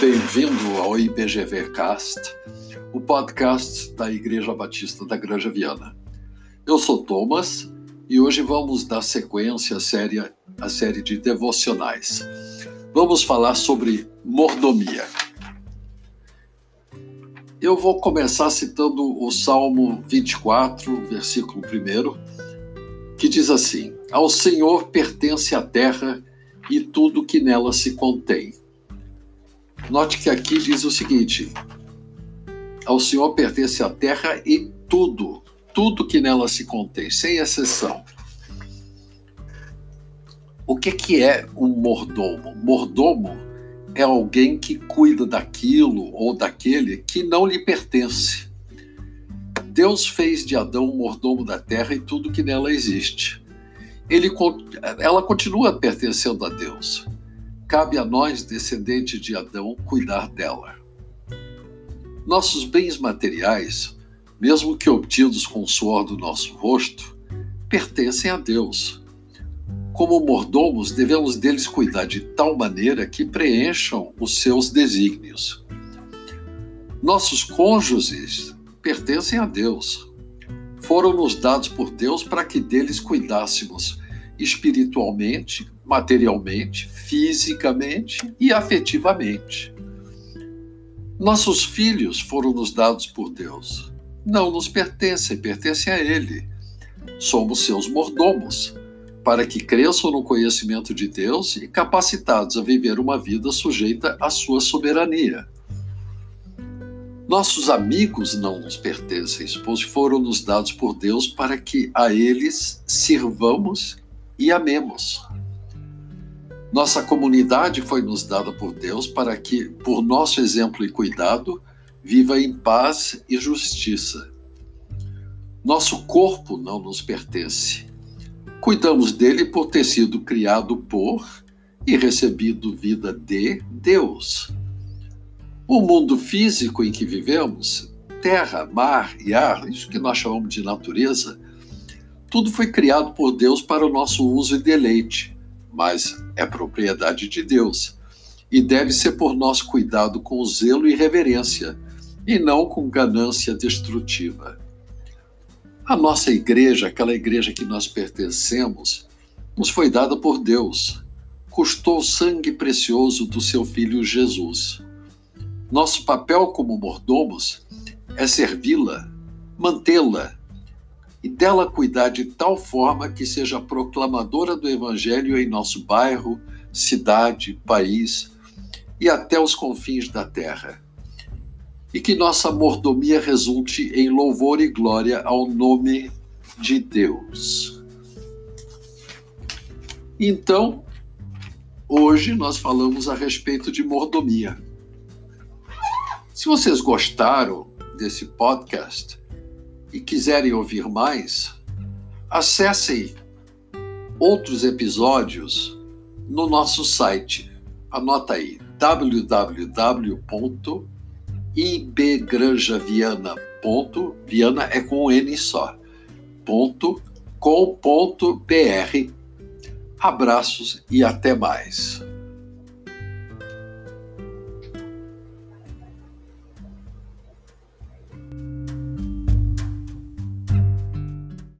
bem-vindo ao IBGV Cast, o podcast da Igreja Batista da Granja Viana. Eu sou Thomas e hoje vamos dar sequência à série, à série de devocionais. Vamos falar sobre mordomia. Eu vou começar citando o Salmo 24, versículo 1, que diz assim: Ao Senhor pertence a terra e tudo que nela se contém. Note que aqui diz o seguinte: Ao Senhor pertence a terra e tudo, tudo que nela se contém, sem exceção. O que, que é um mordomo? Mordomo é alguém que cuida daquilo ou daquele que não lhe pertence. Deus fez de Adão o mordomo da terra e tudo que nela existe. Ele, ela continua pertencendo a Deus. Cabe a nós, descendentes de Adão, cuidar dela. Nossos bens materiais, mesmo que obtidos com o suor do nosso rosto, pertencem a Deus como mordomos, devemos deles cuidar de tal maneira que preencham os seus desígnios. Nossos cônjuges pertencem a Deus. Foram-nos dados por Deus para que deles cuidássemos espiritualmente, materialmente, fisicamente e afetivamente. Nossos filhos foram nos dados por Deus. Não nos pertencem, pertencem a Ele. Somos seus mordomos para que cresçam no conhecimento de Deus e capacitados a viver uma vida sujeita à sua soberania. Nossos amigos não nos pertencem, pois foram nos dados por Deus para que a eles sirvamos e amemos. Nossa comunidade foi nos dada por Deus para que, por nosso exemplo e cuidado, viva em paz e justiça. Nosso corpo não nos pertence, Cuidamos dele por ter sido criado por e recebido vida de Deus. O mundo físico em que vivemos, terra, mar e ar, isso que nós chamamos de natureza, tudo foi criado por Deus para o nosso uso e deleite, mas é propriedade de Deus e deve ser por nosso cuidado com zelo e reverência, e não com ganância destrutiva. A nossa igreja, aquela igreja que nós pertencemos, nos foi dada por Deus. Custou o sangue precioso do seu filho Jesus. Nosso papel como mordomos é servi-la, mantê-la e dela cuidar de tal forma que seja proclamadora do Evangelho em nosso bairro, cidade, país e até os confins da terra e que nossa mordomia resulte em louvor e glória ao nome de Deus. Então, hoje nós falamos a respeito de mordomia. Se vocês gostaram desse podcast e quiserem ouvir mais, acessem outros episódios no nosso site. Anota aí www ibgranjaviana. Ponto, Viana é com um N só. Ponto. Abraços e até mais.